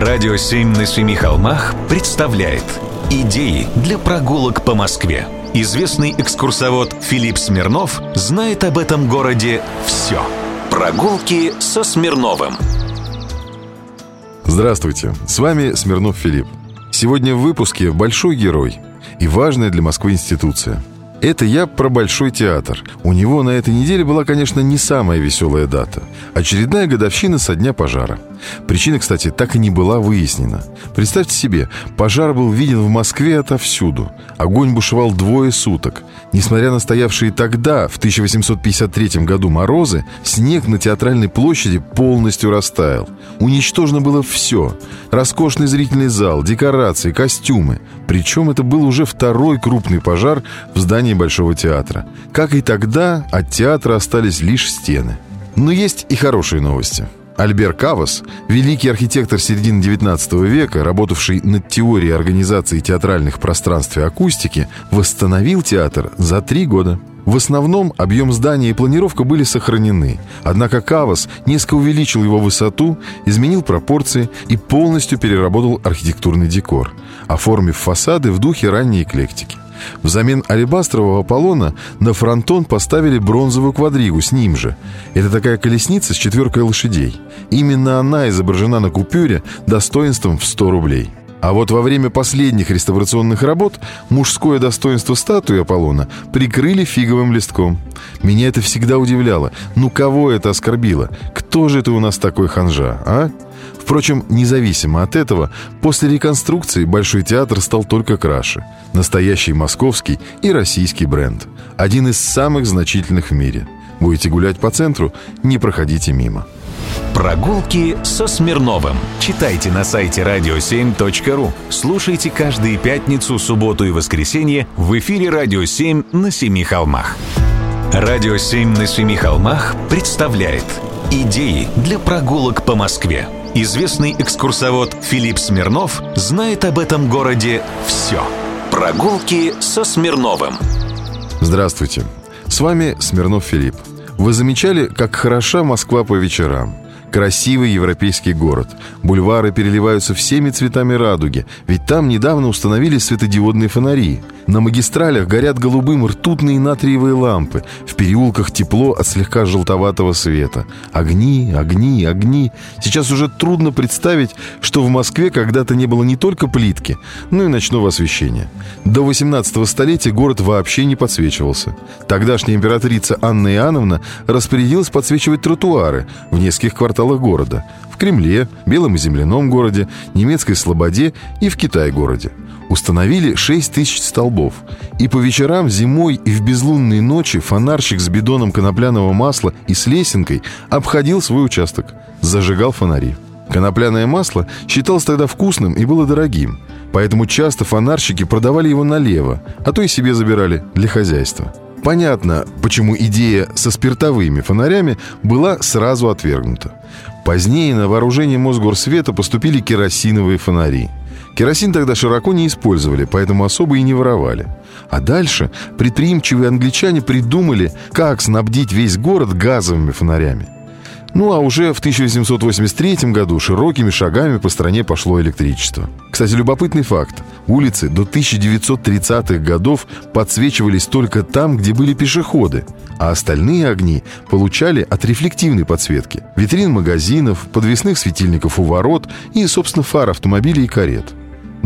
Радио «Семь на семи холмах» представляет Идеи для прогулок по Москве. Известный экскурсовод Филипп Смирнов знает об этом городе все. Прогулки со Смирновым. Здравствуйте, с вами Смирнов Филипп. Сегодня в выпуске большой герой и важная для Москвы институция – это я про Большой театр. У него на этой неделе была, конечно, не самая веселая дата. Очередная годовщина со дня пожара. Причина, кстати, так и не была выяснена. Представьте себе, пожар был виден в Москве отовсюду. Огонь бушевал двое суток. Несмотря на стоявшие тогда, в 1853 году морозы, снег на театральной площади полностью растаял. Уничтожено было все. Роскошный зрительный зал, декорации, костюмы. Причем это был уже второй крупный пожар в здании Большого театра. Как и тогда, от театра остались лишь стены. Но есть и хорошие новости – Альбер Кавас, великий архитектор середины XIX века, работавший над теорией организации театральных пространств и акустики, восстановил театр за три года. В основном объем здания и планировка были сохранены, однако Кавас несколько увеличил его высоту, изменил пропорции и полностью переработал архитектурный декор, оформив фасады в духе ранней эклектики. Взамен алебастрового Аполлона на фронтон поставили бронзовую квадригу с ним же. Это такая колесница с четверкой лошадей. Именно она изображена на купюре достоинством в 100 рублей. А вот во время последних реставрационных работ мужское достоинство статуи Аполлона прикрыли фиговым листком. Меня это всегда удивляло. Ну кого это оскорбило? Кто же это у нас такой ханжа, а? Впрочем, независимо от этого, после реконструкции Большой театр стал только краше. Настоящий московский и российский бренд. Один из самых значительных в мире. Будете гулять по центру, не проходите мимо. Прогулки со Смирновым. Читайте на сайте radio7.ru. Слушайте каждые пятницу, субботу и воскресенье в эфире «Радио 7» на Семи холмах. «Радио 7» на Семи холмах представляет Идеи для прогулок по Москве. Известный экскурсовод Филипп Смирнов знает об этом городе все. Прогулки со Смирновым. Здравствуйте. С вами Смирнов Филипп. Вы замечали, как хороша Москва по вечерам? Красивый европейский город. Бульвары переливаются всеми цветами радуги, ведь там недавно установили светодиодные фонари. На магистралях горят голубым ртутные натриевые лампы. В переулках тепло от слегка желтоватого света. Огни, огни, огни. Сейчас уже трудно представить, что в Москве когда-то не было не только плитки, но и ночного освещения. До 18 столетия город вообще не подсвечивался. Тогдашняя императрица Анна Иоанновна распорядилась подсвечивать тротуары в нескольких кварталах города. В Кремле, Белом и Земляном городе, Немецкой Слободе и в Китай-городе. Установили 6 тысяч столбов. И по вечерам, зимой и в безлунные ночи фонарщик с бидоном конопляного масла и с лесенкой обходил свой участок. Зажигал фонари. Конопляное масло считалось тогда вкусным и было дорогим. Поэтому часто фонарщики продавали его налево, а то и себе забирали для хозяйства. Понятно, почему идея со спиртовыми фонарями была сразу отвергнута. Позднее на вооружение Мосгорсвета поступили керосиновые фонари. Керосин тогда широко не использовали, поэтому особо и не воровали. А дальше предприимчивые англичане придумали, как снабдить весь город газовыми фонарями – ну а уже в 1883 году широкими шагами по стране пошло электричество. Кстати, любопытный факт. Улицы до 1930-х годов подсвечивались только там, где были пешеходы, а остальные огни получали от рефлективной подсветки. Витрин магазинов, подвесных светильников у ворот и, собственно, фар автомобилей и карет.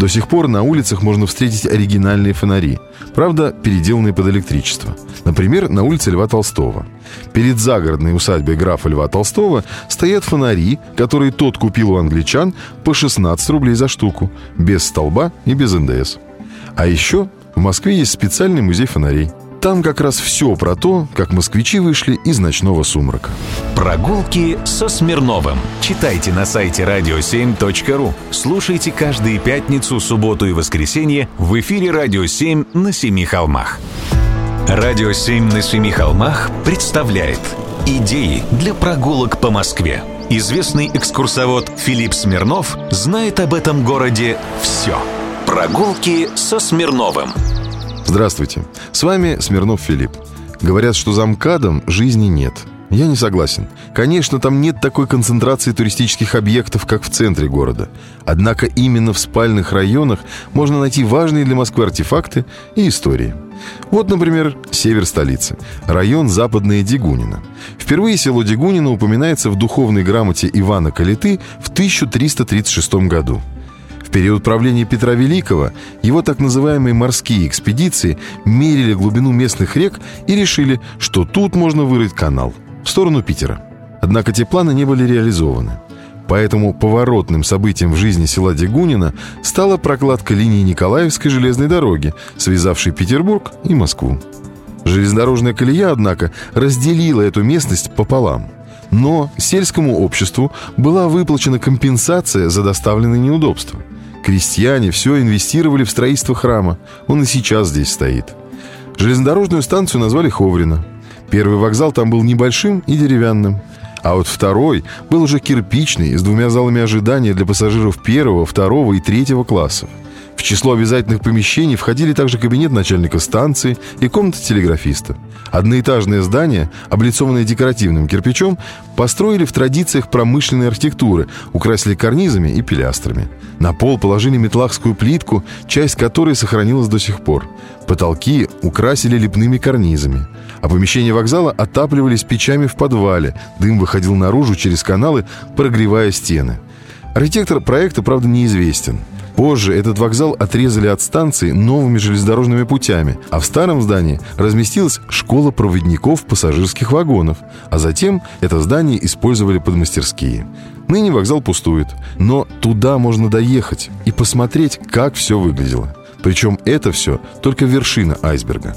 До сих пор на улицах можно встретить оригинальные фонари, правда, переделанные под электричество. Например, на улице Льва Толстого. Перед загородной усадьбой графа Льва Толстого стоят фонари, которые тот купил у англичан по 16 рублей за штуку, без столба и без НДС. А еще в Москве есть специальный музей фонарей – там как раз все про то, как москвичи вышли из ночного сумрака. Прогулки со Смирновым. Читайте на сайте radio7.ru. Слушайте каждые пятницу, субботу и воскресенье в эфире «Радио 7» на Семи холмах. «Радио 7» на Семи холмах представляет Идеи для прогулок по Москве. Известный экскурсовод Филипп Смирнов знает об этом городе все. Прогулки со Смирновым. Здравствуйте, с вами Смирнов Филипп. Говорят, что за МКАДом жизни нет. Я не согласен. Конечно, там нет такой концентрации туристических объектов, как в центре города. Однако именно в спальных районах можно найти важные для Москвы артефакты и истории. Вот, например, север столицы, район Западная Дегунина. Впервые село Дегунина упоминается в духовной грамоте Ивана Калиты в 1336 году. Период правления Петра Великого его так называемые морские экспедиции мерили глубину местных рек и решили, что тут можно вырыть канал в сторону Питера. Однако те планы не были реализованы. Поэтому поворотным событием в жизни села Дегунина стала прокладка линии Николаевской железной дороги, связавшей Петербург и Москву. Железнодорожная колея, однако, разделила эту местность пополам. Но сельскому обществу была выплачена компенсация за доставленные неудобства. Крестьяне все инвестировали в строительство храма. Он и сейчас здесь стоит. Железнодорожную станцию назвали Ховрина. Первый вокзал там был небольшим и деревянным. А вот второй был уже кирпичный, с двумя залами ожидания для пассажиров первого, второго и третьего классов. В число обязательных помещений входили также кабинет начальника станции и комната телеграфиста. Одноэтажное здание, облицованное декоративным кирпичом, построили в традициях промышленной архитектуры, украсили карнизами и пилястрами. На пол положили метлахскую плитку, часть которой сохранилась до сих пор. Потолки украсили лепными карнизами. А помещения вокзала отапливались печами в подвале. Дым выходил наружу через каналы, прогревая стены. Архитектор проекта, правда, неизвестен. Позже этот вокзал отрезали от станции новыми железнодорожными путями, а в старом здании разместилась школа проводников пассажирских вагонов, а затем это здание использовали под мастерские. Ныне вокзал пустует, но туда можно доехать и посмотреть, как все выглядело. Причем это все только вершина айсберга